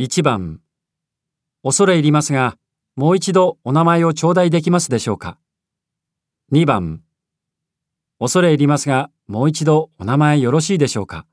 1番恐れ入りますが、もう一度お名前を頂戴できますでしょうか。2番恐れ入りますが、もう一度お名前よろしいでしょうか。